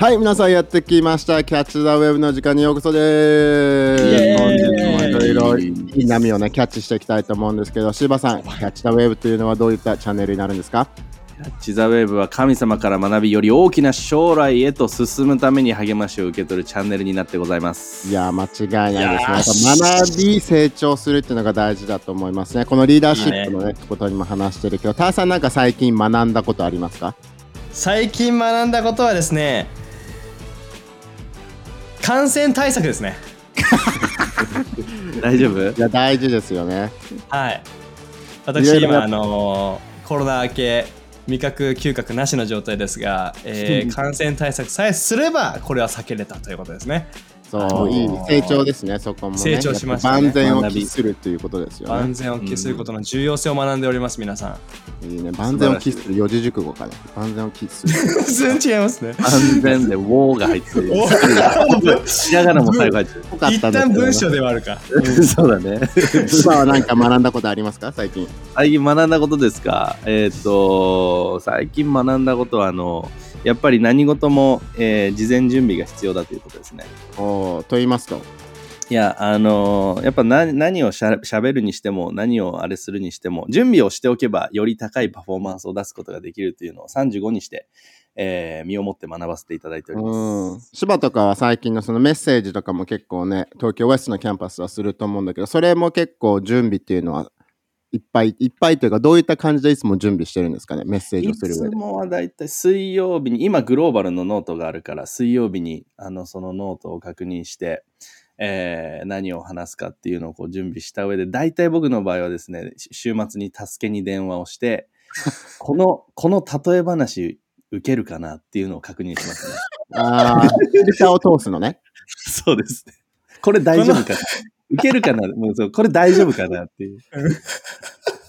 はい、皆さんやってきました。キャッチ・ザ・ウェブの時間にようこそです。本日もいろいろいい波をね、キャッチしていきたいと思うんですけど、柴さん、キャッチ・ザ・ウェブというのはどういったチャンネルになるんですか？キャッチ・ザ・ウェーブは神様から学びより大きな将来へと進むために励ましを受け取るチャンネルになってございます。いやー、間違いないですね。学び、成長するっていうのが大事だと思いますね。このリーダーシップのね、ことにも話してるけど、ターさんなんか最近学んだことありますか？最近学んだことはですね感染対策ですね。大丈夫？いや、大事ですよね。はい。いろ私今あのーコロナ明け味覚嗅覚なしの状態ですが、えー 感染対策さえすればこれは避けれたということですねそう、いい成長ですね、そこもね。成長しましたね万全を期するということですよね万。全を期することの重要性を学んでおります皆さんいいね、万全を期する四字熟語かな。万全を期する。全然違いますね安全でウォーが入ってる。おひらがなも最後入って一旦文章ではあるかそうだね。今はなんか学んだことありますか？最近。最近学んだことですか？えっ、と、最近学んだことは、あの、やっぱり何事も、えー事前準備が必要だということですね。おーと言いますと？いや、あのーやっぱ何何をしゃべるにしても、何をあれするにしても、準備をしておけば、より高いパフォーマンスを出すことができるというのを35にして、えー身をもって学ばせていただいておりうまんす。。芝とかは最近のそのメッセージとかも結構ね、東京ウエストのキャンパスはすると思うんだけど、それも結構準備っていうのはいっぱいいっぱいというか、どういった感じでいつも準備してるんですかね、メッセージをいつする上で。もはだいたい水曜日に、今グローバルのノートがあるから、水曜日にあのそのノートを確認して、えー何を話すかっていうのをこう準備した上で、大体僕の場合はですね、し週末に助けに電話をして、この、この例え話受けるかなっていうのを確認しますね。ああ、フィルターを通すのね。そうですね。これ大丈夫かな？受けるかな？もうそうこれ大丈夫かなっていう。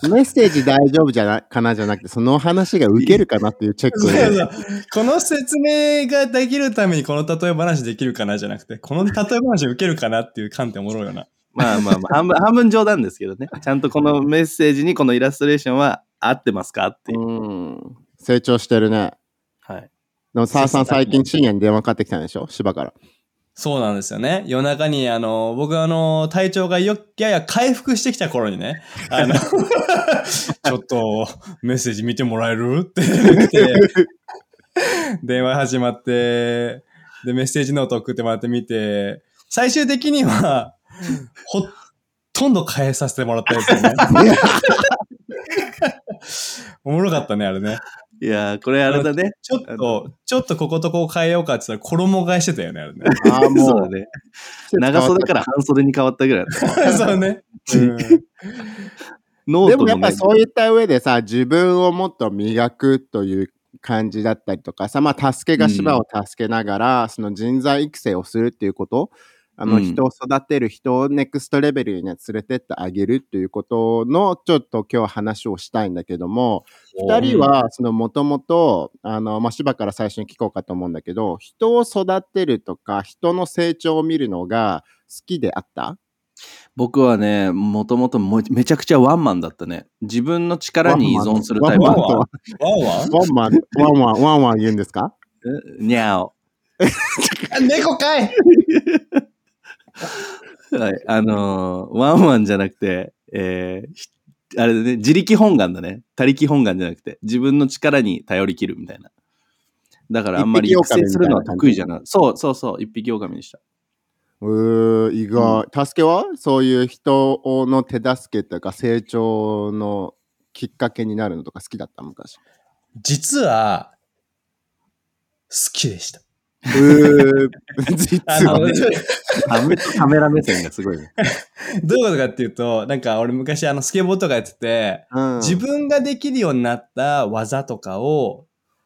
メッセージ大丈夫じゃなかなじゃなくて、その話が受けるかなっていうチェックそうそうこの説明ができるためにこの例え話できるかなじゃなくてこの例え話受けるかなっていう観点おもろいよなまあまあまあ、半分、半分冗談ですけどね。ちゃんとこのメッセージにこのイラストレーションは合ってますかっていう。うん。成長してるね。はい。でも、澤さん最近深夜に電話かかってきたんでしょ？芝から。そうなんですよね。夜中に、あの、僕あの、体調がよ、やや回復してきた頃にね、あの、ちょっとメッセージ見てもらえる？って来て、電話始まって、で、メッセージノート送ってもらってみて、最終的には、ほとんど変えさせてもらったやつよね。おもろかったね、あれね。いやー、これあれだね。ちょっと、ちょっとこことここ変えようかって言ったら衣替えしてたよね、あれね。ああ、もうね。長袖から半袖に変わったぐらいだった。そうね。うん ノートでもやっぱ、そういった上でさ、自分をもっと磨くという感じだったりとかさ、まあ、助けが芝を助けながら、その人材育成をするっていうこと、あの、うん。人を育てる人をネクストレベルにね、連れてってあげるっていうことの、ちょっと今日話をしたいんだけども、二人は、その、もともと、あの、まあ、芝から最初に聞こうかと思うんだけど、人を育てるとか、人の成長を見るのが好きであった？僕はね、もともともめちゃくちゃワンマンだったね。自分の力に依存するタイプワンマンワンワンワン？ワンワンマン、ワンワン、ワンワン言うんですか？えにゃお。あ猫かいはい。あのーワンワンじゃなくて、えーひあれだね、自力本願だね。他力本願じゃなくて、自分の力に頼りきるみたいな。だからあんまり育一匹狼成するのは得意じゃない。そうそうそう、一匹狼でした。うー、意外。助けはそういう人の手助けとか成長のきっかけになるのとか好きだった昔。実は、好きでした。うー、実あの、はどういうカメカメラ目線がすごいね。ことかっていうと、なんか俺昔あのスケボーとかやってて、うん自分ができるようになった技とかを、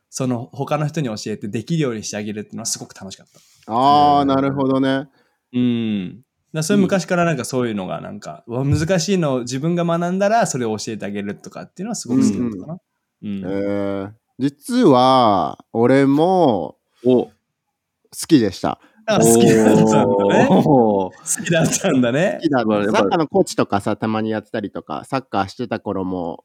その他の人に教えてできるようにしてあげるっていうのはすごく楽しかった。ああ、なるほどね。うん。だからそれ昔からなんかそういうのがなんか、うわ難しいのを自分が学んだらそれを教えてあげるとかっていうのはすごく好きだったかな。うん。えー、実は、俺もお好きでした。あ好きだったんだね。好きだったんだね。サッカーのコーチとかさ、たまにやってたりとか、サッカーしてた頃も、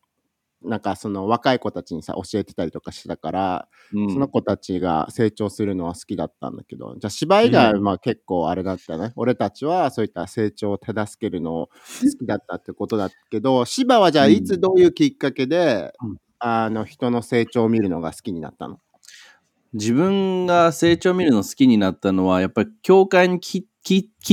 なんかその若い子たちにさ、教えてたりとかしてたから、うん。その子たちが成長するのは好きだったんだけど、じゃあ芝以外はまあ結構あれだったね。俺たちはそういった成長を手助けるのを好きだったってことだけど、芝はじゃあいつどういうきっかけで、うん。あの人の成長を見るのが好きになったの？自分が成長を見るの好きになったのは、やっぱり教会に来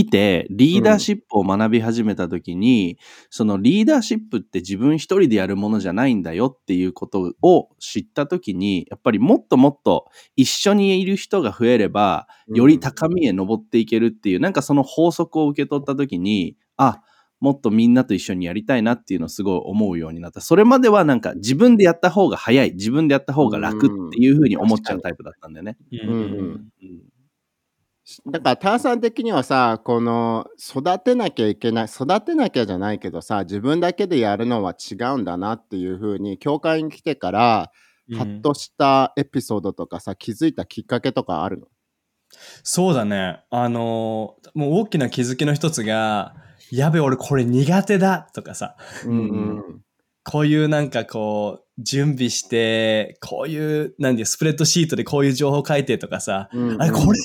て、リーダーシップを学び始めた時に、そのリーダーシップって自分一人でやるものじゃないんだよっていうことを知った時に、やっぱりもっともっと一緒にいる人が増えれば、より高みへ登っていけるっていう、なんかその法則を受け取った時に、あ、もっとみんなと一緒にやりたいなっていうのをすごい思うようになった。それまではなんか自分でやった方が早い、自分でやった方が楽っていうふうに思っちゃうタイプだったんだよね。うんうんうんうんだから、ターさん的にはさ、この、育てなきゃいけない、育てなきゃじゃないけどさ、自分だけでやるのは違うんだなっていうふうに、教会に来てから、ハッとしたエピソードとかさ、気づいたきっかけとかあるの？そうだね。あのーもう大きな気づきの一つが、やべ、俺これ苦手だとかさ、うんうん。こういうなんかこう、準備して、こういう、なんていう、スプレッドシートでこういう情報書いてとかさ、うんうん。あれ、これ、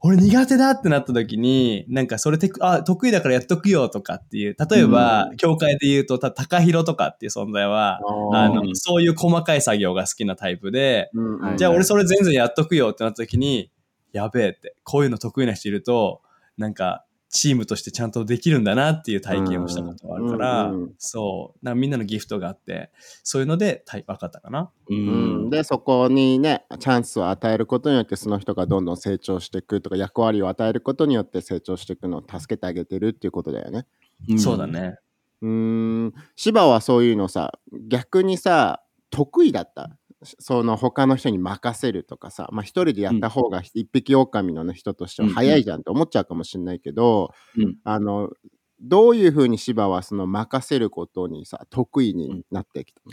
俺苦手だってなった時に、なんかそれてあ、得意だからやっとくよとかっていう、例えば、うん。教会で言うと、た、高弘とかっていう存在は、あのう、んそういう細かい作業が好きなタイプで、うんうん。じゃあ俺それ全然やっとくよってなった時に、やべえって、こういうの得意な人いると、なんか、チームとしてちゃんとできるんだなっていう体験をしたことがあるから、うんうんうん。そう、なんかみんなのギフトがあって、そういうのでた分かったかな。ううん。ん、でそこにねチャンスを与えることによってその人がどんどん成長していくとか役割を与えることによって成長していくのを助けてあげてるっていうことだよね。うん。そうだね。うーん芝はそういうのさ逆にさ得意だった？その他の人に任せるとかさまあ一人でやった方が一匹狼の人としては早いじゃんって思っちゃうかもしれないけど、うん。あのどういうふうに芝はその任せることにさ得意になってきたの、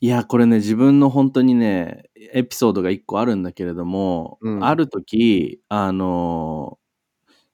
いや、これね、自分の本当にね、エピソードが一個あるんだけれども、うん。ある時、あのー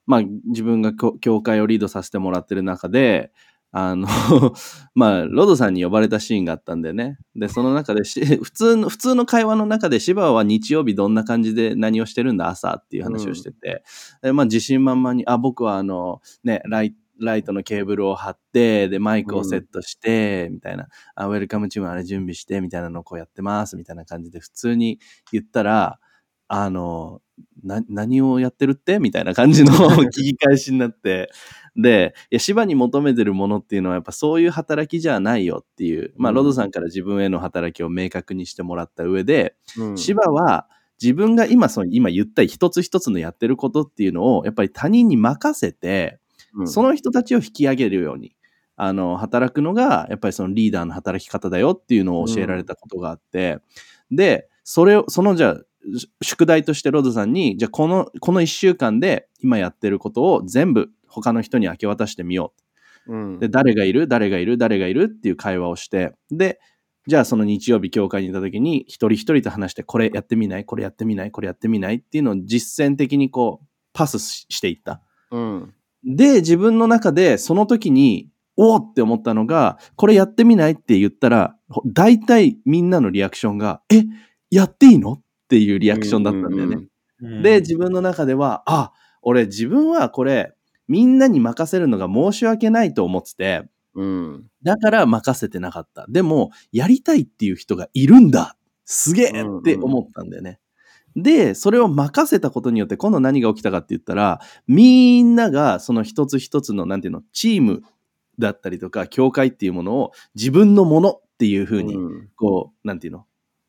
まあ、自分が教教会をリードさせてもらってる中で、あの、まあ、ロドさんに呼ばれたシーンがあったんだよね。で、その中で、普通の、普通の会話の中で、芝は日曜日どんな感じで何をしてるんだ、朝っていう話をしてて、でまあ、自信満々に、あ、僕はあの、ね、ライライトのケーブルを貼って、で、マイクをセットして、みたいな、あ、ウェルカムチームあれ準備して、みたいなのをこうやってます、みたいな感じで普通に言ったら、あの、な、何をやってるって？みたいな感じの 聞き返しになって、で、いや、芝に求めてるものっていうのはやっぱそういう働きじゃないよっていう、まあ、うん。ロドさんから自分への働きを明確にしてもらった上で、うん。芝は自分が今その、今言った一つ一つのやってることっていうのを、やっぱり他人に任せて、うん。その人たちを引き上げるように、あの、働くのが、やっぱりそのリーダーの働き方だよっていうのを教えられたことがあって、で、それを、そのじゃあ、し宿題としてロドさんに、じゃあこの、この一週間で今やってることを全部他の人に明け渡してみよう。ん。う。で、誰がいる？誰がいる？誰がいる？っていう会話をして、で、じゃあその日曜日教会にいた時に一人一人と話して、これやってみない？これやってみない？これやってみない？っていうのを実践的にこう、パスししていった。うん。で、自分の中でその時に、おーって思ったのが、これやってみない？って言ったら、ほ大体みんなのリアクションが、え、やっていいの？っていうリアクションだったんだよね。うんで、自分の中では、あ、俺自分はこれ、みんなに任せるのが申し訳ないと思ってて、うんだから任せてなかった。でも、やりたいっていう人がいるんだすげえって思ったんだよね。で、それを任せたことによって今度何が起きたかって言ったら、みんながその一つ一つの、なんていうの、チームだったりとか、教会っていうものを自分のものっていうふうに、うんこう、なんていうの、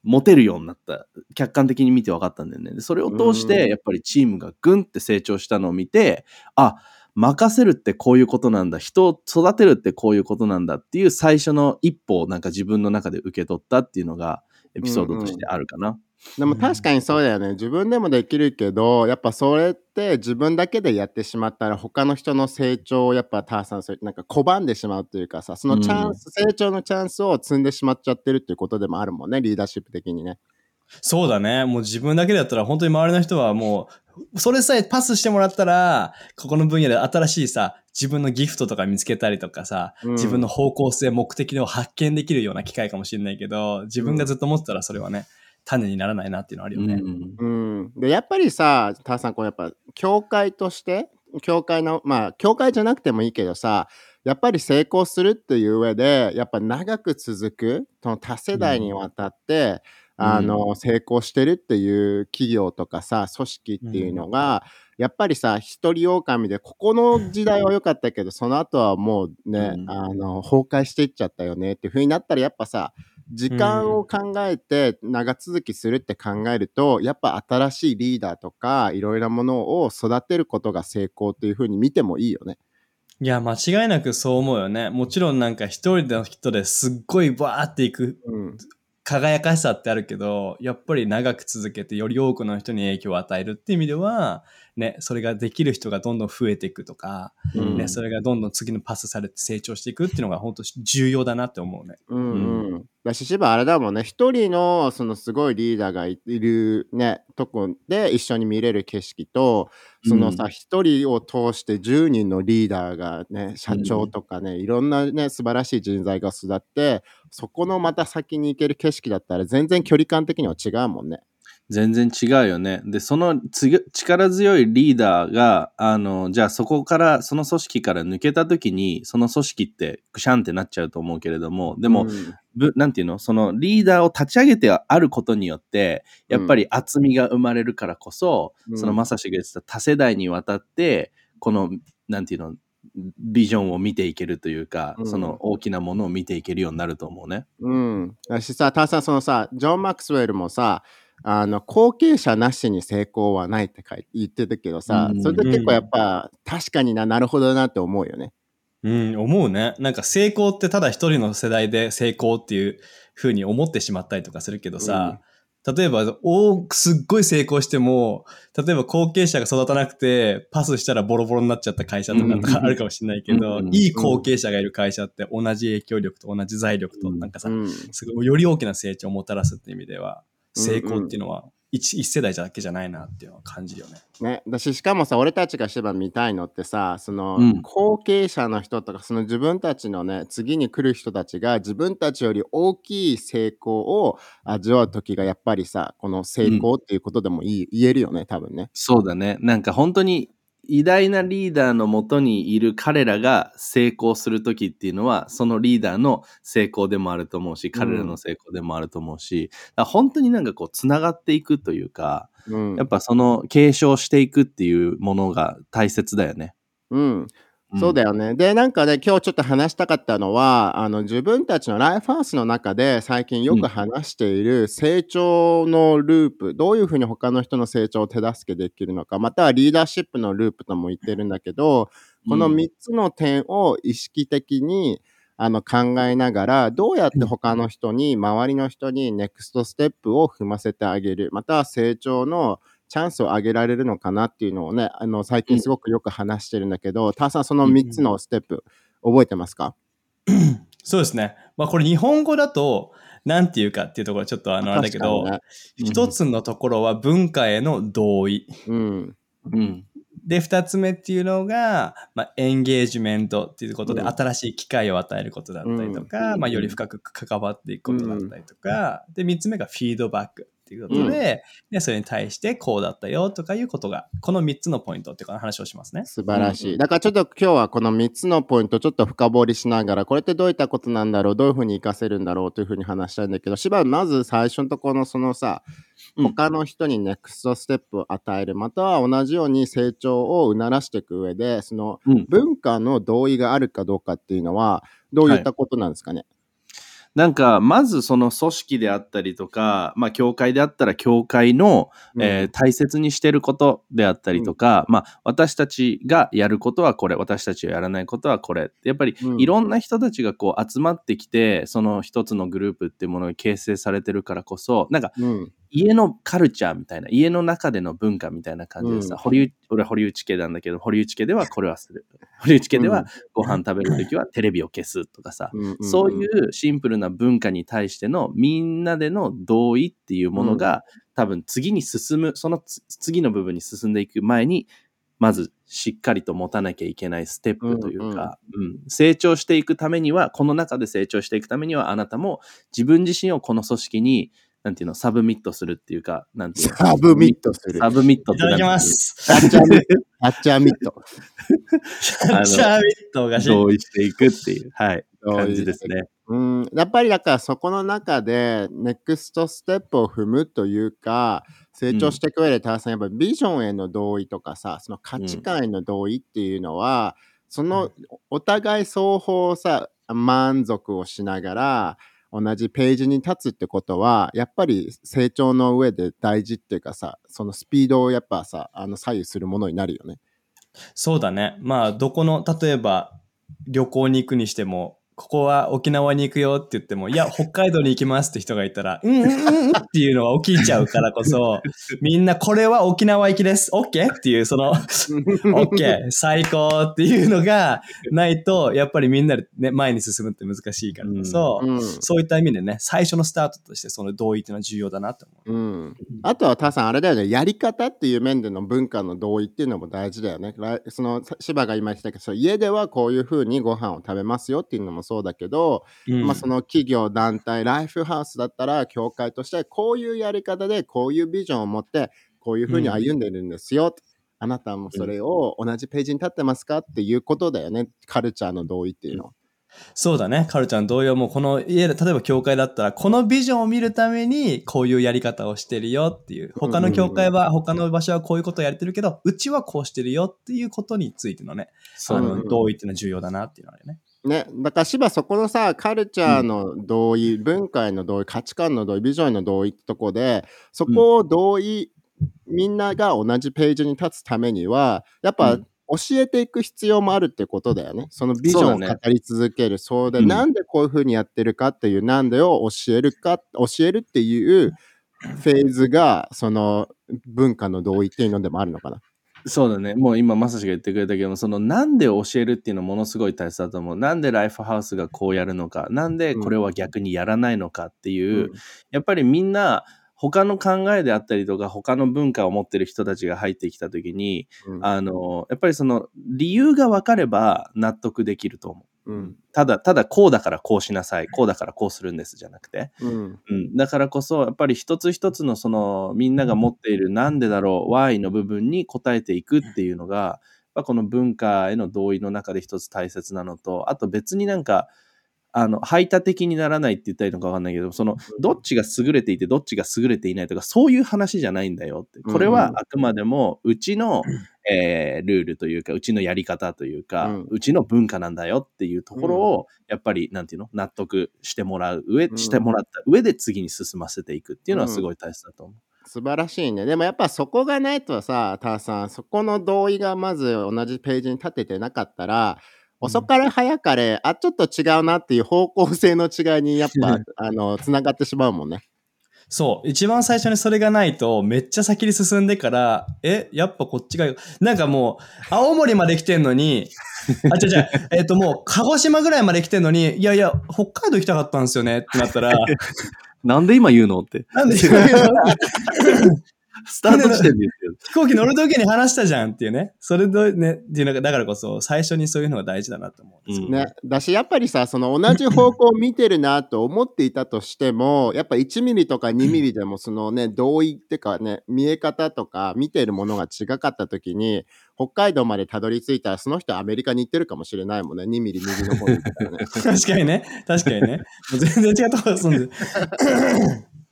持てるようになった。客観的に見て分かったんだよね。でそれを通しうんて、やっぱりチームがぐんって成長したのを見て、あ、任せるってこういうことなんだ。人を育てるってこういうことなんだっていう最初の一歩をなんか自分の中で受け取ったっていうのがエピソードとしてあるかな。でも確かにそうだよね。自分でもできるけど、やっぱそれって自分だけでやってしまったら他の人の成長をやっぱターさんそうなんか拒んでしまうというかさ、そのチャンス、成長のチャンスを積んでしまっちゃってるっていうことでもあるもんね、リーダーシップ的にね。そうだね。もう自分だけだったら本当に周りの人はもうそれさえパスしてもらったら、ここの分野で新しいさ、自分のギフトとか見つけたりとかさ、うん自分の方向性、目的を発見できるような機会かもしれないけど、自分がずっと持ってたらそれはね、種にならないなっていうのはあるよね。うん。うん、でやっぱりさターさんこうやっぱ教会として教会のまあ教会じゃなくてもいいけどさやっぱり成功するっていう上でやっぱ長く続くその多世代にわたって、うん。あの成功してるっていう企業とかさ組織っていうのが、やっぱりさ一人狼でここの時代は良かったけどその後はもうね、うん。あの崩壊していっちゃったよねっていう風になったらやっぱさ時間を考えて長続きするって考えると、やっぱ新しいリーダーとかいろいろなものを育てることが成功っていう風に見てもいいよね。いや、間違いなくそう思うよね。もちろんなんか一人の人ですっごいバーっていくうん。輝かしさってあるけど、やっぱり長く続けてより多くの人に影響を与えるっていう意味では、ね、それができる人がどんどん増えていくとか、うんね、それがどんどん次のパスされて成長していくっていうのが本当重要だなって思うね。うんうん。だし、芝あれだもんね、一人のそのすごいリーダーがいるね、とこで一緒に見れる景色と、そのさ、一人を通して10人のリーダーがね、社長とかね、いろんなね、素晴らしい人材が育って、そこのまた先に行ける景色だったら全然距離感的には違うもんね。全然違うよね。で、そのつ力強いリーダーが、あの、じゃあそこから、その組織から抜けた時に、その組織ってぐしゃんってなっちゃうと思うけれども、でも、うんぶなんていうの？そのリーダーを立ち上げてあることによって、やっぱり厚みが生まれるからこそ、うんそのまさしが言ってた多世代にわたって、この、なんていうの、ビジョンを見ていけるというか、うんその大きなものを見ていけるようになると思うね。うん。だしさ、ターさん、そのさ、ジョン・マックスウェルもさ、あの後継者なしに成功はないって書い言ってたけどさ、うんそれで結構やっぱ、確かにな、なるほどなって思うよね。うん、思うね。なんか成功ってただ一人の世代で成功っていう風に思ってしまったりとかするけどさ、例えば、おすっごい成功しても、例えば後継者が育たなくて、パスしたらボロボロになっちゃった会社とかとかあるかもしれないけど、うんいい後継者がいる会社って同じ影響力と同じ財力と、なんかさ、うん。すごいより大きな成長をもたらすっていう意味では、うん成功っていうのは一一世代だけじゃないなっていうのは感じるよね。ね、だししかもさ俺たちがしてば見たいのってさその、うん後継者の人とかその自分たちのね次に来る人たちが自分たちより大きい成功を味わう時がやっぱりさこの成功っていうことでもいい、言えるよね多分ね。そうだね。なんか本当に偉大なリーダーのもとにいる彼らが成功するときっていうのは、そのリーダーの成功でもあると思うし、彼らの成功でもあると思うし、だから本当になんかこう、つながっていくというか、うん。やっぱその継承していくっていうものが大切だよね。うんそうだよね。で、なんかね、今日ちょっと話したかったのは、あの、自分たちのライフハウスの中で最近よく話している成長のループ、どういうふうに他の人の成長を手助けできるのか、またはリーダーシップのループとも言ってるんだけど、このうん3つの点を意識的にあの考えながら、どうやって他の人に、周りの人にネクストステップを踏ませてあげる、または成長のチャンスを上げられるのかなっていうのをね、あの最近すごくよく話してるんだけど、ターさん、その3つのステップ、覚えてますか？そうですね。まあこれ日本語だと、なんていうかっていうところはちょっとあのあれだけど、確か一つのところは文化への同意。うん。うん。で、二つ目っていうのが、まあ、エンゲージメントっていうことで、うん。新しい機会を与えることだったりとか、まあ、より深く関わっていくことだったりとか、で、三つ目がフィードバックっていうことで、で、それに対してこうだったよとかいうことが、この三つのポイントっていうか話をしますね。素晴らしい。うんうんだからちょっと今日はこの3つのポイントちょっと深掘りしながら、これってどういったことなんだろう、どういうふうに活かせるんだろうというふうに話したいんだけど、しばまず最初のところのそのさ、うん他の人にネクストステップを与える、または同じように成長を促していく上で、そのうん文化の同意があるかどうかっていうのは、どういったことなんですかね？なんか、まずその組織であったりとか、まあ、教会であったら、教会の、えー大切にしてることであったりとか、まあ、私たちがやることはこれ、私たちがやらないことはこれ。やっぱりうん。いろんな人たちがこう集まってきて、その一つのグループっていうものが形成されてるからこそ、なんかうん家のカルチャーみたいな、家の中での文化みたいな感じでさ、うん。堀内俺は堀内家なんだけど、堀内家ではこれはする。堀内家ではご飯食べるときはテレビを消すとかさ、そういうシンプルな文化に対してのみんなでの同意っていうものが、多分次に進む、そのつ次の部分に進んでいく前に、まずしっかりと持たなきゃいけないステップというか、うん。成長していくためには、この中で成長していくためには、あなたも自分自身をこの組織に、なんていうの、 submit するっていうか、なんていうの？ submit する。 submit ってなんていただきます。キャッチャーミット。キャッチャーミット。キャッチャーミットがし同意していくっていう、はい、同意感じですね。うん、やっぱりだからそこの中で、ネクストステップを踏むというか、成長していく上で、田中さん、やっぱビジョンへの同意とかさ、その価値観への同意っていうのは、そのお互い双方さ、満足をしながら、同じページに立つってことは、やっぱり成長の上で大事っていうかさ、そのスピードをやっぱさ、あの左右するものになるよね。そうだね。まあ、どこの、例えば、旅行に行くにしても、ここは沖縄に行くよって言っても、いや、北海道に行きますって人がいたら、うんうんうんうんっていうのが起きちゃうからこそ、みんなこれは沖縄行きです。OK? っていう、その、OK、最高っていうのがないと、やっぱりみんなでね、前に進むって難しいからこそ、うんそういった意味でね、最初のスタートとしてその同意っていうのは重要だなと思う。うん、あとは、タさん、あれだよね、やり方っていう面での文化の同意っていうのも大事だよね。らその芝が今言ってたけど、家ではこういうふうにご飯を食べますよっていうのもそうだけど、うんまあ、その企業、団体、ライフハウスだったら、協会としてこういうやり方で、こういうビジョンを持って、こういうふうに歩んでるんですよ。あなたもそれを同じページに立ってますかっていうことだよね、カルチャーの同意っていうのは。そうだね。カルちゃん同様もこの家で、例えば教会だったら、このビジョンを見るためにこういうやり方をしてるよっていう。他の教会は、他の場所はこういうことをやってるけど、うちはこうしてるよっていうことについてのね、そうだねん同意っていうのは重要だなっていうのはね。ね、だから芝そこのさカルチャーの同意、文化への同意価値観の同意ビジョンへの同意ってとこでそこを同意、みんなが同じページに立つためにはやっぱ、うん教えていく必要もあるってことだよね。そのビジョンを語り続ける。そうで、うんなんでこういうふうにやってるかっていう、なんでを教えるか、教えるっていうフェーズが、その文化の同意っていうのでもあるのかな。そうだね。もう今、まさしが言ってくれたけど、そのなんで教えるっていうのはものすごい大切だと思う。なんでライフハウスがこうやるのか、なんでこれは逆にやらないのかっていう、やっぱりみんな、他の考えであったりとか、他の文化を持ってる人たちが入ってきたときに、うんあの、やっぱりその理由が分かれば納得できると思う。うん。ただ、ただこうだからこうしなさい、こうだからこうするんですじゃなくて、うん。うん、だからこそやっぱり一つ一つのそのみんなが持っているなんでだろう why の部分に答えていくっていうのがやっぱこの文化への同意の中で一つ大切なのとあと別になんかあの排他的にならないって言ったらいいのか分かんないけどそのどっちが優れていてどっちが優れていないとかそういう話じゃないんだよって。これはあくまでもうちの、えールールというかうちのやり方というか、うん。うちの文化なんだよっていうところをやっぱりなんていうの？納得してもらう上、うん。してもらった上で次に進ませていくっていうのはすごい大切だと思う。素晴らしいね。でもやっぱそこがないとさ、ターさん、そこの同意がまず同じページに立ててなかったら、遅かれ早かれ、あ、ちょっと違うなっていう方向性の違いにやっぱ、あの、つながってしまうもんね。そう。一番最初にそれがないと、めっちゃ先に進んでから、え、やっぱこっちが、なんかもう、青森まで来てんのに、あ、違う違う、えっ、ともう、鹿児島ぐらいまで来てんのに、いやいや、北海道行きたかったんですよねってなったら、なんで今言うのって。なんでスタート地点で言ってる。飛行機乗るときに話したじゃんっていうね。それでね、っていうのが、だからこそ、最初にそういうのが大事だなと思うんですよ。うんね。だし、やっぱりさ、その同じ方向を見てるなと思っていたとしても、やっぱ1ミリとか2ミリでもそのね、同意ってかね、見え方とか見てるものが違かった時に、北海道までたどり着いたら、その人はアメリカに行ってるかもしれないもんね。2ミリ右の方にね。確かにね。確かにね。もう全然違ったことすんで。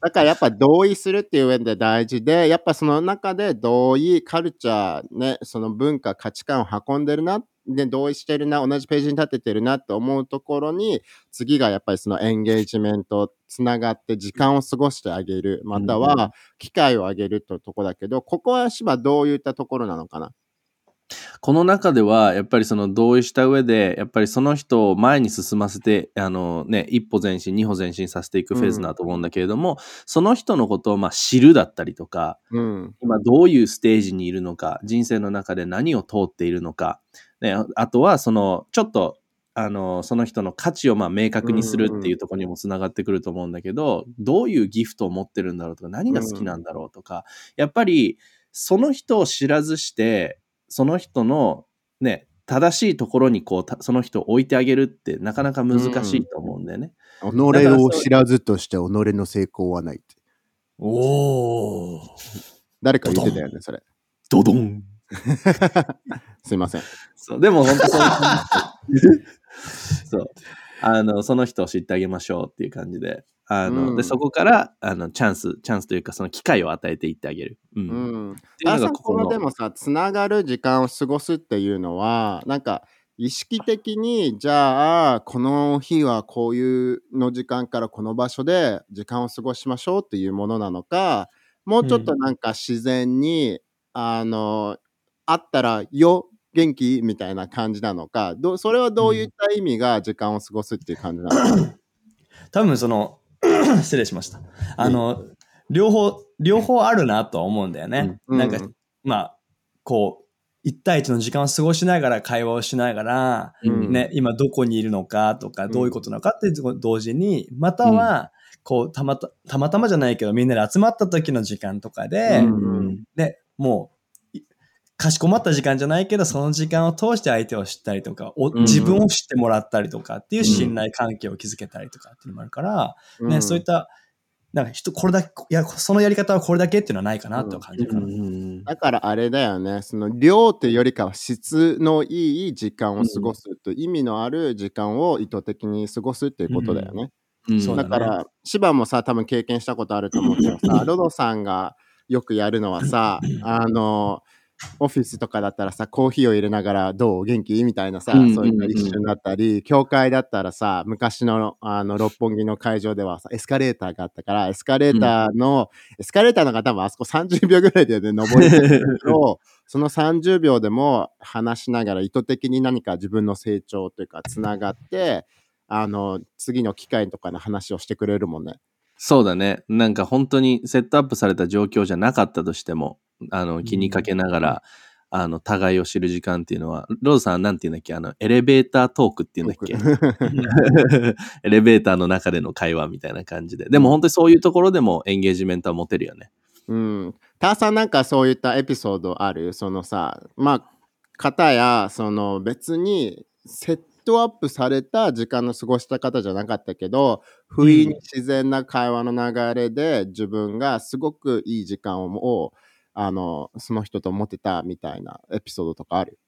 だからやっぱ同意するっていう上で大事で、やっぱその中で同意、カルチャー、ね、その文化、価値観を運んでるな、で、同意してるな、同じページに立ててるなって思うところに、次がやっぱりそのエンゲージメント、つながって時間を過ごしてあげる、または機会をあげるというところだけど、ここは芝どういったところなのかな？この中では、やっぱりその同意した上で、やっぱりその人を前に進ませて、あのね、一歩前進、二歩前進させていくフェーズだと思うんだけれども、その人のことをまあ知るだったりとか、うん。今どういうステージにいるのか、人生の中で何を通っているのか、ね、あとはその、ちょっと、あの、その人の価値をまあ明確にするっていうところにもつながってくると思うんだけど、どういうギフトを持ってるんだろうとか、何が好きなんだろうとか、やっぱりその人を知らずして、その人のね、正しいところにこう、たその人を置いてあげるってなかなか難しいと思うんだよね。己を知らずとして己の成功はないって。おー。誰か言ってたよね、それ。ドドン すいません。そう、でも本当そう。そう。あの、その人を知ってあげましょうっていう感じで。あの、うんで、そこから、あの、チャンス、チャンスというか、その機会を与えていってあげる。うん。うっん。ていうこがここの。のでもさ、つながる時間を過ごすっていうのは、なんか、意識的に、じゃあ、この日はこういうの時間からこの場所で時間を過ごしましょうっていうものなのか、もうちょっとなんか自然に、あの、あったら、よ、元気？みたいな感じなのか、どそれはどういった意味が時間を過ごすっていう感じなのか。多分その、失礼しました。あの、両方、両方あるなとは思うんだよね。うん。なんか、まあ、こう、一対一の時間を過ごしながら会話をしながら、うん。ね、今どこにいるのかとか、ん。どういうことなのかっていうと同時に、または、こう、たまた、たまたまじゃないけど、みんなで集まった時の時間とかで、うんで、もう、いかしこまった時間じゃないけど、その時間を通して相手を知ったりとか、自分を知ってもらったりとかっていう信頼関係を築けたりとかっていうのもあるから、ね、そういった、なんか人、これだけ、いや、そのやり方はこれだけっていうのはないかなって感じるかな。うんだからあれだよね、その量というよりかは質のいい時間を過ごすと、意味のある時間を意図的に過ごすっていうことだよね。うん。そうだね。だから、芝もさ、多分経験したことあると思うけどさ、ロドさんがよくやるのはさ、あの、オフィスとかだったらさ、コーヒーを入れながらどう？元気？みたいなさ、うんそういった一瞬だったり、教会だったらさ、昔のあの六本木の会場ではさ、エスカレーターがあったから、エスカレーターの、エスカレーターの方もあそこ30秒ぐらいでね、登りるけど、その30秒でも話しながら意図的に何か自分の成長というか、つながって、あの、次の機会とかの話をしてくれるもんね。そうだね。なんか本当にセットアップされた状況じゃなかったとしても、あの、気にかけながら、あの、互いを知る時間っていうのは、ローズさんはなんて言うんだっけ？あの、エレベータートークっていうんだっけ？エレベーターの中での会話みたいな感じで。でも本当にそういうところでもエンゲージメントは持てるよね。うん。ターさんなんかそういったエピソードある？そのさ、まあ、方や、その別にセットアップされた時間の過ごした方じゃなかったけど、不意に自然な会話の流れで自分がすごくいい時間を、あの、その人と持ってたみたいなエピソードとかある？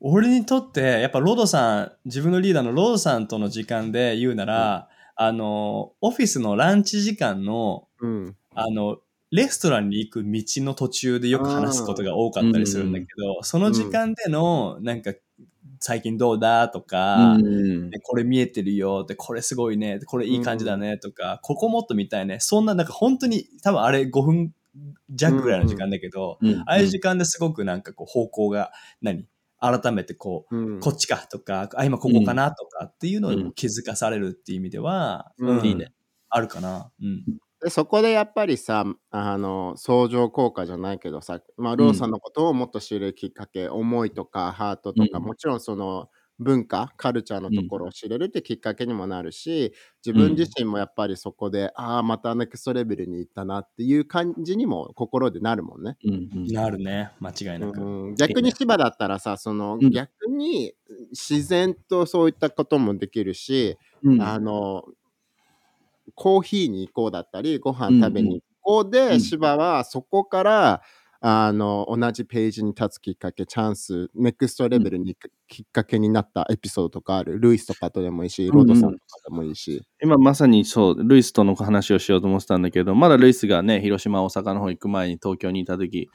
俺にとって、やっぱロードさん、自分のリーダーのロードさんとの時間で言うなら、あの、オフィスのランチ時間の、うん。あの、レストランに行く道の途中でよく話すことが多かったりするんだけど、その時間での、なんか、最近どうだとか、うん。でこれ見えてるよって、これすごいね、これいい感じだねとか、ここもっと見たいね。そんな、なんか本当に、多分あれ5分弱ぐらいの時間だけど、うんああいう時間ですごくなんかこう方向が何？改めてこう、うん。こっちかとか、あ、今ここかなとかっていうのを気づかされるっていう意味では、うん。いいね。あるかな。うん。でそこでやっぱりさあの相乗効果じゃないけどさ、まあ、ローさんのことをもっと知るきっかけ、思いとかハートとか、うん。もちろんその文化カルチャーのところを知れるってきっかけにもなるし自分自身もやっぱりそこで、ああまたネクストレベルに行ったなっていう感じにも心でなるもんね。うんうん。なるね。間違いなく。うん、逆に芝だったらさその、うん。逆に自然とそういったこともできるし、うん。あのコーヒーに行こうだったりご飯食べに行こうで、うん。芝はそこからあの同じページに立つきっかけチャンスネクストレベルにきっかけになったエピソードとかある。ルイスとかとでもいいしロードさんとかでもいいし、今まさにそう、ルイスとの話をしようと思ってたんだけど、まだルイスがね、広島、大阪の方行く前に東京にいた時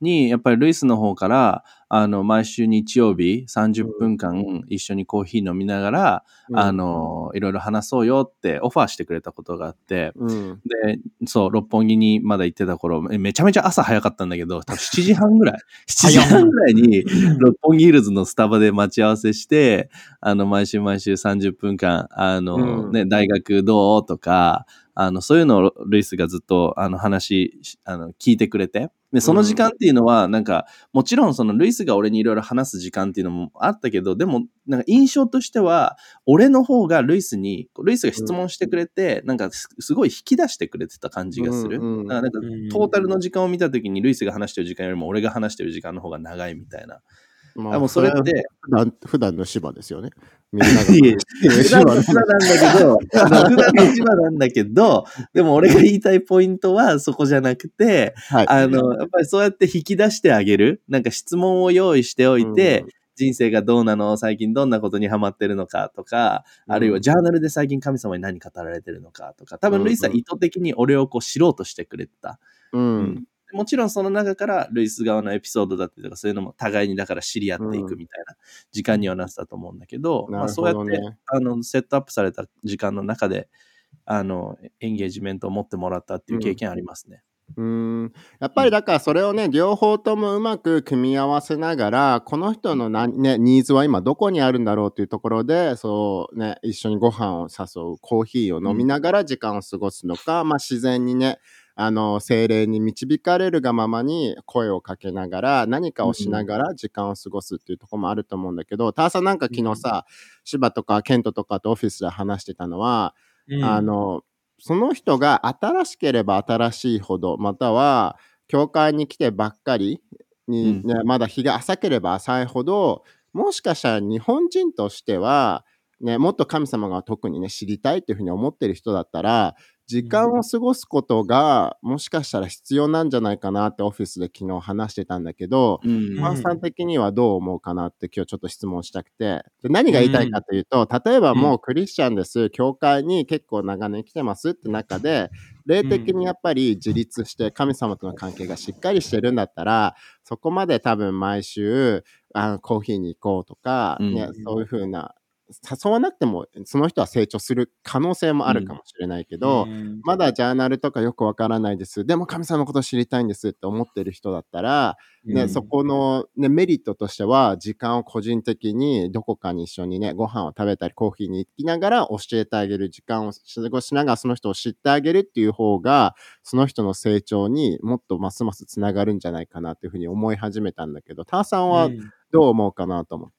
に、やっぱりルイスの方から、あの、毎週日曜日30分間一緒にコーヒー飲みながら、うん。あの、いろいろ話そうよってオファーしてくれたことがあって、うん。で、そう、六本木にまだ行ってた頃、えめちゃめちゃ朝早かったんだけど、多分7時半ぐらい、7時半ぐらいに六本木ヒルズのスタバで待ち合わせして、あの、毎週毎週30分間、あの、うん。ね、大学どうとか、あの、そういうのをルイスがずっと、あの、話し、あの、聞いてくれて。で、その時間っていうのは、なんか、もちろんそのルイスが俺にいろいろ話す時間っていうのもあったけど、でも、なんか印象としては、俺の方がルイスに、ルイスが質問してくれて、なんかすすごい引き出してくれてた感じがする。うんうんだからなんかうんトータルの時間を見たときに、ルイスが話してる時間よりも俺が話してる時間の方が長いみたいな。まあもうそれって、普段普段の芝ですよね。みんなが。いえ普段の芝なんだけど、普段の芝なんだけど、でも俺が言いたいポイントはそこじゃなくて、はい。あの、やっぱりそうやって引き出してあげる。なんか質問を用意しておいて、人生がどうなの？最近どんなことにハマってるのかとか、あるいはジャーナルで最近神様に何語られてるのかとか、多分ルイスは意図的に俺をこう知ろうとしてくれてた。う。うんんもちろんその中からルイス側のエピソードだったりとかそういうのも互いにだから知り合っていくみたいな時間にはなってたと思うんだけど、まあ、なるそうやって。あのセットアップされた時間の中であのエンゲージメントを持ってもらったっていう経験ありますね。うん。やっぱりだからそれをね、両方ともうまく組み合わせながら、この人のな、ね、ニーズは今どこにあるんだろうというところで、そうね、一緒にご飯を誘う、コーヒーを飲みながら時間を過ごすのか、まあ自然にね、あの、精霊に導かれるがままに声をかけながら、何かをしながら時間を過ごすっていうところもあると思うんだけど、ターさんなんか昨日さ、芝とかケントとかとオフィスで話してたのは、うん。あの、その人が新しければ新しいほど、または、教会に来てばっかりに、ねまだ日が浅ければ浅いほど、もしかしたら日本人としては、ね、もっと神様が特にね、知りたいっていうふうに思ってる人だったら、時間を過ごすことが、もしかしたら必要なんじゃないかなってオフィスで昨日話してたんだけど、うん。マンさん的にはどう思うかなって今日ちょっと質問したくて。で何が言いたいかというと、例えばもうクリスチャンです、教会に結構長年来てますって中で、霊的にやっぱり自立して神様との関係がしっかりしてるんだったら、そこまで多分毎週あのコーヒーに行こうとか、うん。ね、そういうふうな、誘わなくてもその人は成長する可能性もあるかもしれないけど、うんまだジャーナルとかよくわからないです。でも神様のこと知りたいんですって思ってる人だったら、ね、うんそこの、ね、メリットとしては、時間を個人的にどこかに一緒にね、ご飯を食べたり、コーヒーに行きながら教えてあげる時間を過ごしながら、その人を知ってあげるっていう方が、その人の成長にもっとますますつながるんじゃないかなっていうふうに思い始めたんだけど、ターさんはうんどう思うかなと思って。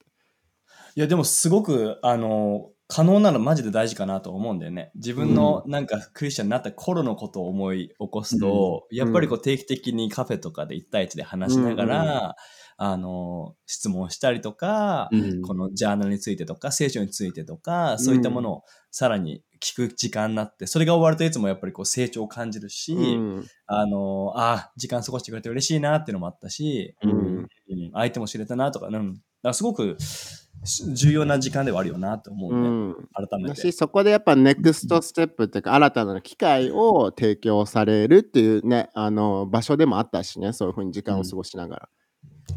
いや、でもすごく、あの、可能なのマジで大事かなと思うんだよね。自分のなんかクリスチャンになった頃のことを思い起こすと、やっぱりこう定期的にカフェとかで1対1で話しながら、あの、質問したりとか、うん。このジャーナルについてとか、聖書についてとか、そういったものをさらに聞く時間になって、それが終わるといつもやっぱりこう成長を感じるし、うん。あの、あ、時間過ごしてくれて嬉しいなっていうのもあったし、うん。うん相手も知れたなとか、うん、だからすごくし重要な時間ではあるよなと思うね、うん。改め。て。そこでやっぱネクストステップっていうか新たな機会を提供されるっていうねあの場所でもあったしねそういうふうに時間を過ごしながら、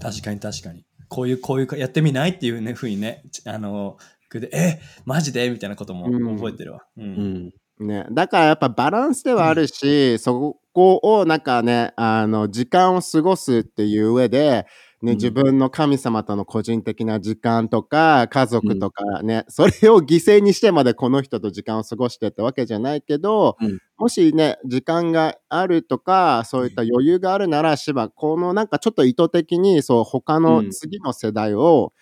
確かに確かに。こういう、こういうか、やってみないっていうね、ふうにね、ちあの、で、え、マジで？みたいなこともうん。覚えてるわ。うん。うん。ね、だからやっぱバランスではあるし、そこをなんかねあの時間を過ごすっていう上で、ね、うん。自分の神様との個人的な時間とか家族とかね、それを犠牲にしてまでこの人と時間を過ごしてってわけじゃないけど、うん。もしね時間があるとかそういった余裕があるならしばこのなんかちょっと意図的にそう他の次の世代を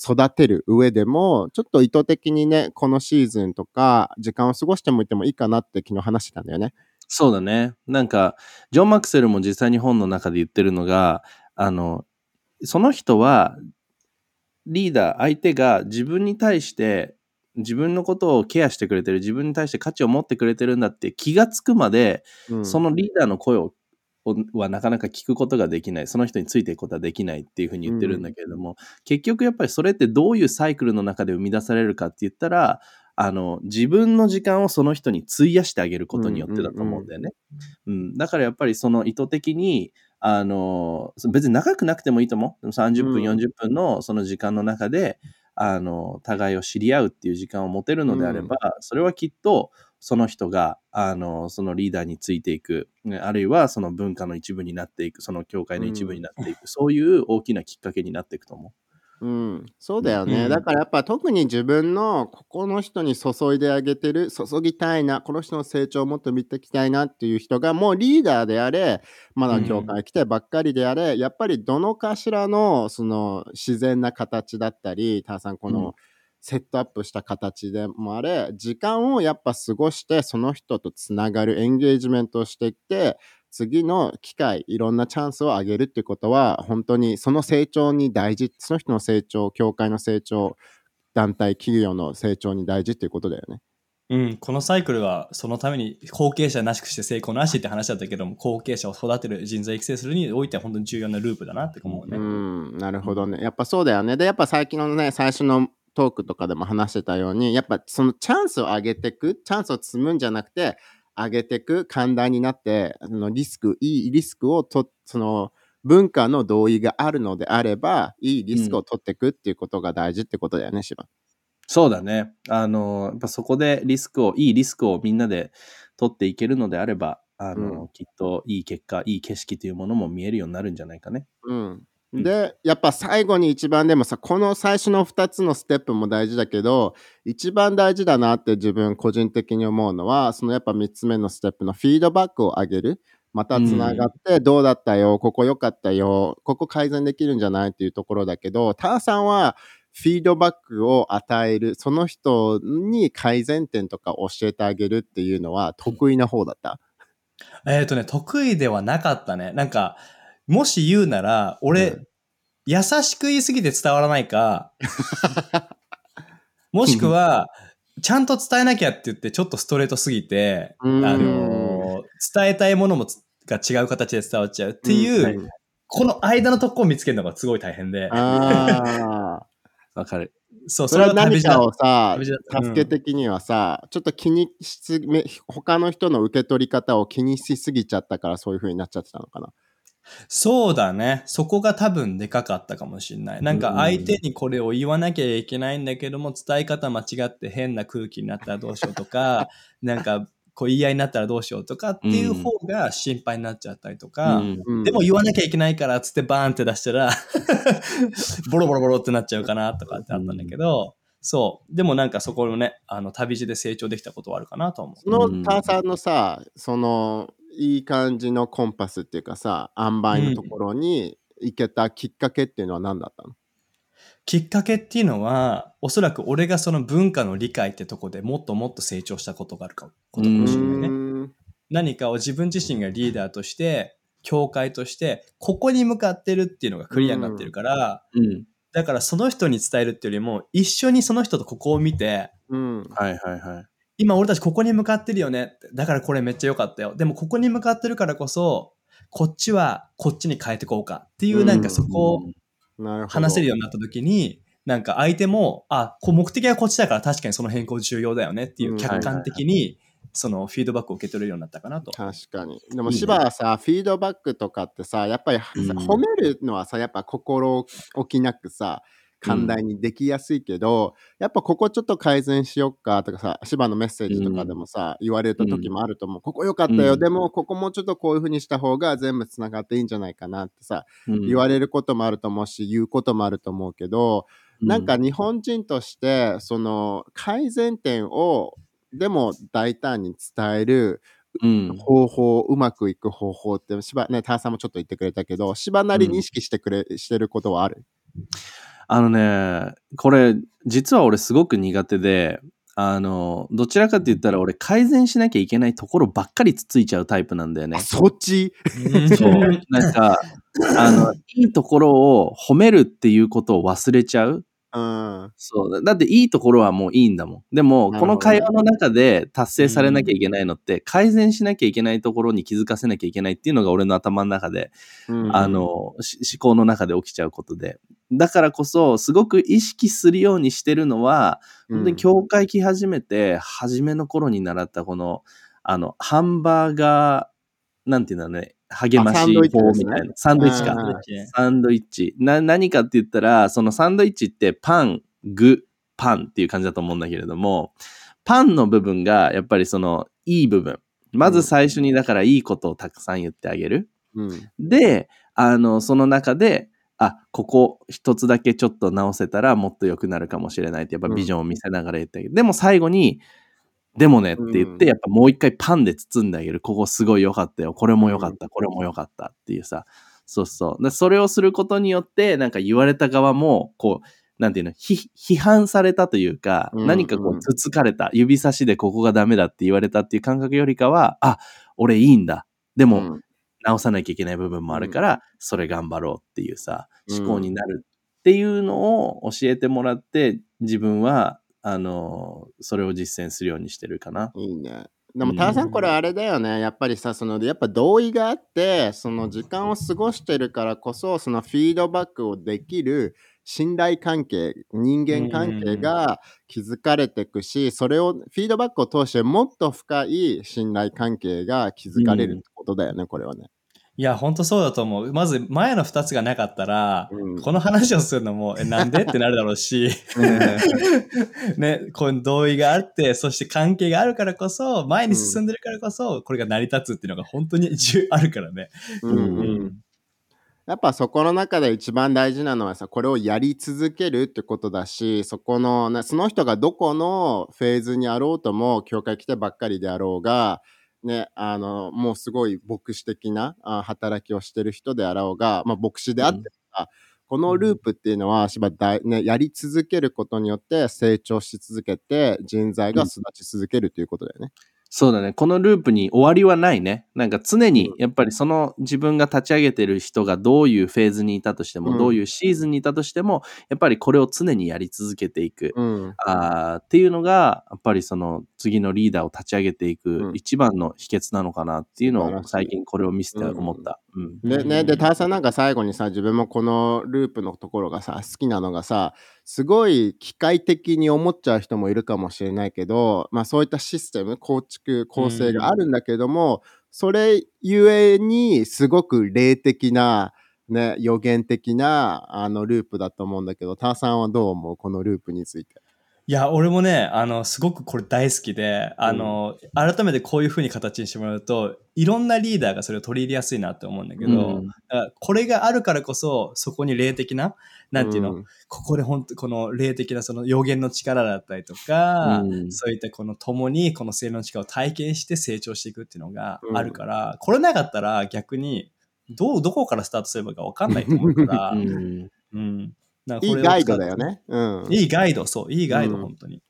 育てる上でも、ちょっと意図的にね、このシーズンとか、時間を過ごしてもいてもいいかなって昨日話してたんだよね。そうだね。なんか、ジョン・マクセルも実際に本の中で言ってるのが、あの、その人は、リーダー、相手が自分に対して、自分のことをケアしてくれてる、自分に対して価値を持ってくれてるんだって気がつくまで、うん。そのリーダーの声ををはなかなか聞くことができない、その人についていくことはできないっていうふうに言ってるんだけれども、結局やっぱりそれってどういうサイクルの中で生み出されるかって言ったら、あの自分の時間をその人に費やしてあげることによってだと思うんだよね。うん。だからやっぱりその意図的にあの、別に長くなくてもいいと思う。でも30分、うん。40分のその時間の中で、あの、互いを知り合うっていう時間を持てるのであれば、それはきっと、その人が、あの、そのリーダーについていく、ねあるいはその文化の一部になっていく、その教会の一部になっていく、そういう大きなきっかけになっていくと思うん、そうだよね、うんだからやっぱ特に自分のここの人に注いであげてる注ぎたいなこの人の成長をもっと見ていきたいなっていう人がもうリーダーであれまだ教会来てばっかりであれ、やっぱりどのかしらのその自然な形だったりターさんこうん。のセットアップした形でもあれ時間をやっぱ過ごしてその人とつながるエンゲージメントをしていって次の機会いろんなチャンスを上げるってことは本当にその成長に大事その人の成長教会の成長団体企業の成長に大事っていうことだよね。うん、このサイクルはそのために後継者なしくして成功なしって話だったけども後継者を育てる人材育成するにおいては本当に重要なループだなって思うね。うん、なるほどね。やっぱそうだよね。で、やっぱ最近のね、最初のトークとかでも話してたように、やっぱそのチャンスを上げていく、チャンスを積むんじゃなくて、上げていく、寛大になって、あのリスク、いいリスクをと、その文化の同意があるのであれば、いいリスクを取っていくっていうことが大事ってことだよね、シバ。そうだね。あの、やっぱそこでリスクを、いいリスクをみんなで取っていけるのであれば、あの、うんきっといい結果、いい景色というものも見えるようになるんじゃないかね。うん。うんで、やっぱ最後に一番でもさ、この最初の2つのステップも大事だけど、一番大事だなって自分個人的に思うのは、そのやっぱ3つ目のステップのフィードバックを上げる。またつながって、どうだったよ、ここ良かったよ、ここ改善できるんじゃないっていうところだけど、ターさんはフィードバックを与える、その人に改善点とか教えてあげるっていうのは得意な方だった？えっ、とね、得意ではなかったね。なんか、もし言うなら、俺、うん。優しく言いすぎて伝わらないか、もしくは、ちゃんと伝えなきゃって言って、ちょっとストレートすぎて、あうん。のー伝えたいものもつが違う形で伝わっちゃうっていう、ん。この間のとこを見つけるのがすごい大変で。わかる。そう、それは何かをさ助け的にはさ、ちょっと気にしすぎ、め他の人の受け取り方を気にしすぎちゃったからそういう風になっちゃってたのかな。そうだね。そこが多分でかかったかもしれない。なんか相手にこれを言わなきゃいけないんだけども、伝え方間違って変な空気になったらどうしようとか、なんかこう言い合いになったらどうしようとかっていう方が心配になっちゃったりとか、うんうんでも言わなきゃいけないからっつってバーンって出したら、ボロボロボロってなっちゃうかなとかってあったんだけど、そう。でもなんかそこのね、あの旅路で成長できたことはあるかなと思う。そのターさんのさ、そのいい感じのコンパスっていうかさ、塩梅のところに行けたきっかけっていうのは何だったの、きっかけっていうのは、おそらく俺がその文化の理解ってとこでもっともっと成長したことがあるかことかもしれないね。何かを自分自身がリーダーとして、教会として、ここに向かってるっていうのがクリアになってるから、うん。だからその人に伝えるっていうよりも、一緒にその人とここを見て、うんはいはいはい。今俺たちここに向かってるよね。だからこれめっちゃ良かったよ。でもここに向かってるからこそ、こっちはこっちに変えてこうかっていう、なんかそこを。話せるようになった時に、なんか相手も、あ、こう目的はこっちだから確かにその変更重要だよねっていう客観的に、そのフィードバックを受け取れるようになったかなと。確かに。でも、芝はさ、フィードバックとかってさ、やっぱり、うん褒めるのはさ、やっぱ心置きなくさ、寛大にできやすいけど、やっぱここちょっと改善しよっかとかさ、芝のメッセージとかでもさ、言われた時もあると思う。ここ良かったよ、うん。でもここもうちょっとこういう風にした方が全部つながっていいんじゃないかなってさ、うん。言われることもあると思うし、言うこともあると思うけど、なんか日本人として、その改善点を、でも大胆に伝えるうん、方法、うまくいく方法って、しば、ね、ターさんもちょっと言ってくれたけど、しばなりに意識してくれ、してることはある？あのね、これ、実は俺すごく苦手で、あの、どちらかって言ったら俺改善しなきゃいけないところばっかりつついちゃうタイプなんだよねあ。そっち？そう。なんか、あの、いいところを褒めるっていうことを忘れちゃう。うん。そう。だっていいところはもういいんだもん。でも、この会話の中で達成されなきゃいけないのって、改善しなきゃいけないところに気づかせなきゃいけないっていうのが俺の頭の中で、うんあ、の、し思考の中で起きちゃうことで。だからこそ、すごく意識するようにしてるのは、本当に教会来始めて、初めの頃に習ったこの、あの、ハンバーガー、なんていうんだろうね、励まし法みたいな。サンドイッチか。あサンドイッチ。な、何かって言ったら、そのサンドイッチってパン、具、パンっていう感じだと思うんだけれども、パンの部分がやっぱりそのいい部分。まず最初にだからいいことをたくさん言ってあげる。うん。で、あの、その中で、あ、ここ一つだけちょっと直せたらもっと良くなるかもしれないってやっぱビジョンを見せながら言ってあげる。でも最後に、でもねって言って、うんやっぱもう一回パンで包んであげる。ここすごい良かったよ。これも良かった。これも良かったっていうさ。そうそう。でそれをすることによって、なんか言われた側も、こう、なんていうの、ひ批判されたというか、うん何かこう、つつかれた、指差しでここがダメだって言われたっていう感覚よりかは、あ、俺いいんだ。でも、うん直さなきゃいけない部分もあるから、それ頑張ろうっていうさ、うん思考になるっていうのを教えてもらって、自分は、あの、それを実践するようにしてるかな。いいね。でも、ターさん、これあれだよね。やっぱりさ、その、やっぱ同意があって、その時間を過ごしてるからこそ、そのフィードバックをできる信頼関係、人間関係が築かれていくし、それを、フィードバックを通してもっと深い信頼関係が築かれるってことだよね、これはね。いや、ほんとそうだと思う。まず、前の2つがなかったら、うん。この話をするのも、え、なんでってなるだろうし、ね、こういう同意があって、そして関係があるからこそ、前に進んでるからこそ、これが成り立つっていうのが本当に重あるからね。うん。うんやっぱそこの中で一番大事なのはさ、これをやり続けるってことだし、そこの、ね、その人がどこのフェーズにあろうとも、教会来てばっかりであろうが、ね、あの、もうすごい牧師的なあ働きをしてる人であろうが、まあ牧師であってもさ、このループっていうのは、しばだね、やり続けることによって成長し続けて、人材が育ち続けるということだよね。そうだね。このループに終わりはないね。なんか常にうん、やっぱりその自分が立ち上げてる人がどういうフェーズにいたとしても、うんどういうシーズンにいたとしても、やっぱりこれを常にやり続けていく。うん。あーっていうのが、やっぱりその次のリーダーを立ち上げていくうん一番の秘訣なのかなっていうのを最近これを見せて思った。うん。で、ね、うんで、ターさんなんか最後にさ、自分もこのループのところがさ、好きなのがさ、すごい機械的に思っちゃう人もいるかもしれないけど、まあそういったシステム、構築、構成があるんだけども、それゆえにすごく霊的な、ね、予言的なあのループだと思うんだけど、ターさんはどう思う？このループについて。いや、俺もね、あの、すごくこれ大好きで、あの、改めてこういう風に形にしてもらうと、いろんなリーダーがそれを取り入れやすいなって思うんだけど、うん。これがあるからこそ、そこに霊的な、なんていうの、うん。ここで本当この霊的なその予言の力だったりとか、うん。そういったこの共にこの性の力を体験して成長していくっていうのがあるから、これなかったら逆に、どう、どこからスタートすればいいかわかんないと思うから、うんいいガイドだよね。うん。いいガイド、そう、いいガイド、うん本当に。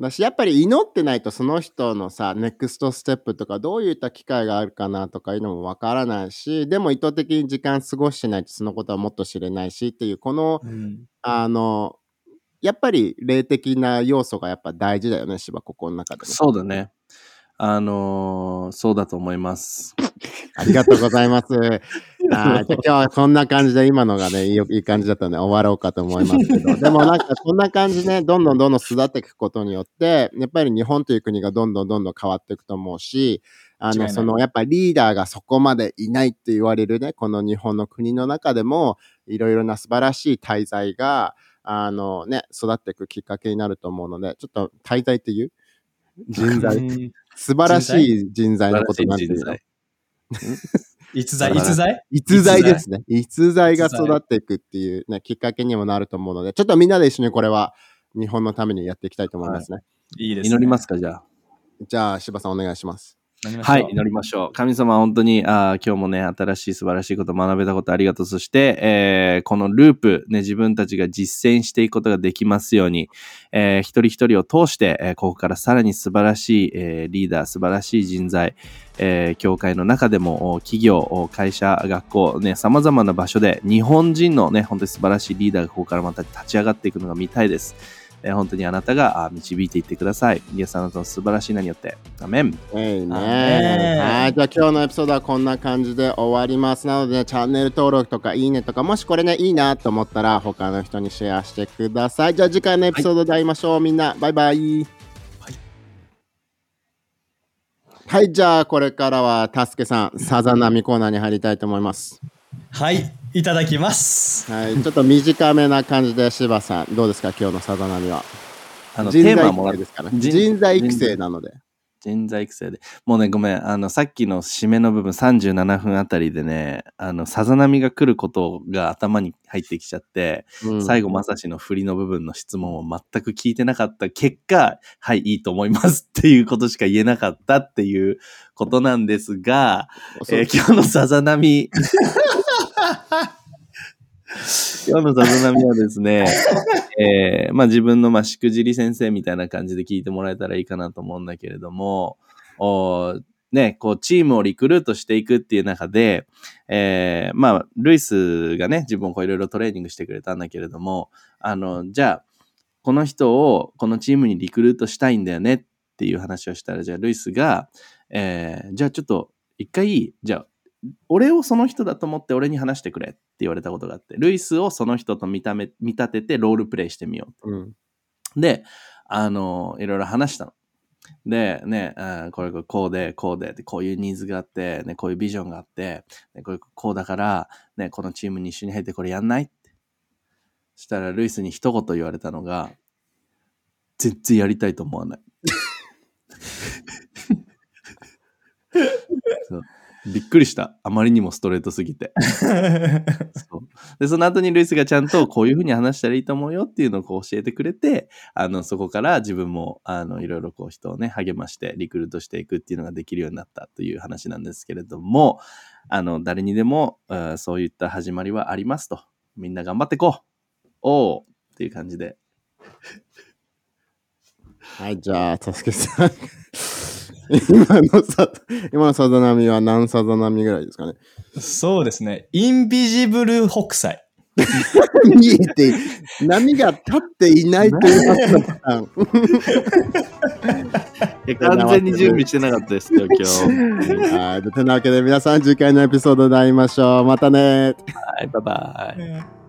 だしやっぱり祈ってないとその人のさネクストステップとかどういった機会があるかなとかいうのもわからないしでも意図的に時間過ごしてないとそのことはもっと知れないしっていうこのうんあのやっぱり霊的な要素がやっぱ大事だよね芝ここの中でねそうだね。あのーそうだと思います。ありがとうございますあーじゃあ今日はこんな感じで今のがねいいいい感じだったので終わろうかと思いますけど。でもなんかこんな感じねどんどんどんどん育っていくことによってやっぱり日本という国がどんどんどんどん変わっていくと思うしあのそのやっぱリーダーがそこまでいないって言われるねこの日本の国の中でもいろいろな素晴らしい滞在があのね育っていくきっかけになると思うのでちょっと滞在っていう？人材。うん。素晴らしい人材のことなんていうの 逸材、逸材？逸材ですね。逸材？が育っていくっていう、ね、きっかけにもなると思うので、ちょっとみんなで一緒にこれは日本のためにやっていきたいと思いますね。いいです、ね。祈りますか、じゃあ。じゃあ、柴さんお願いします。はい、祈りましょう。神様、本当にあ今日もね、新しい素晴らしいこと学べたことありがとう。そして、えーこのループ、ね、自分たちが実践していくことができますように、えー一人一人を通して、えーここからさらに素晴らしい、えーリーダー、素晴らしい人材、えー教会の中でも、企業、会社、学校、ね、様々な場所で、日本人のね、本当に素晴らしいリーダーがここからまた立ち上がっていくのが見たいです。えー本当にあなたがあ導いていってください。イエスあなたの素晴らしい名によって。アメン。えいね。はい。じゃあ今日のエピソードはこんな感じで終わります。なので、ね、チャンネル登録とかいいねとか、もしこれね、いいなと思ったら他の人にシェアしてください。じゃあ次回のエピソードで会いましょう。みんな、バイバイ。はい、じゃあこれからはたすけさん、さざ波コーナーに入りたいと思います。はい、いただきます。はい、ちょっと短めな感じで柴さん、どうですか？今日のさざ波は。あの、人材育テーマもらっ成ですから。人人材育成なので。人材育成で。もうね、ごめん。あの、さっきの締めの部分37分あたりでね、あの、さざ波が来ることが頭に入ってきちゃって、うん最後まさしの振りの部分の質問を全く聞いてなかった結果、はい、いいと思いますっていうことしか言えなかったっていうことなんですが、えー今日のさざ波、今日のさざ波はですね、えーまあ自分のまあしくじり先生みたいな感じで聞いてもらえたらいいかなと思うんだけれども、おね、こうチームをリクルートしていくっていう中で、えーまあルイスがね、自分をこういろいろトレーニングしてくれたんだけれども、あの、じゃあ、この人をこのチームにリクルートしたいんだよねっていう話をしたら、じゃあルイスが、えーじゃあちょっと一回、じゃあ、俺をその人だと思って俺に話してくれって言われたことがあって、ルイスをその人と見た目見立ててロールプレイしてみようんう。で、あの、いろいろ話したの。で、ね、これこうで、こうで、でこういうニーズがあって、ね、こういうビジョンがあって、ね、これこうだから、ね、このチームに一緒に入ってこれやんないって。そしたら、ルイスに一言言われたのが、全然やりたいと思わない。そうびっくりした。あまりにもストレートすぎて。そうで、その後にルイスがちゃんとこういうふうに話したらいいと思うよっていうのをこう教えてくれて、あの、そこから自分も、あの、いろいろこう人をね、励ましてリクルートしていくっていうのができるようになったという話なんですけれども、あの、誰にでも、うんそういった始まりはありますと。みんな頑張っていこうおうっていう感じで。はい、じゃあ、たすけさん。今のさ、今のさざ波は何さざ波ぐらいですかね？そうですね。インビジブル北斎。見えて、波が立っていないというはずだった。い や完全に準備してなかったですよ、今日。はい。というわけで皆さん次回のエピソードで会いましょう。またねはい、バイバイ。うん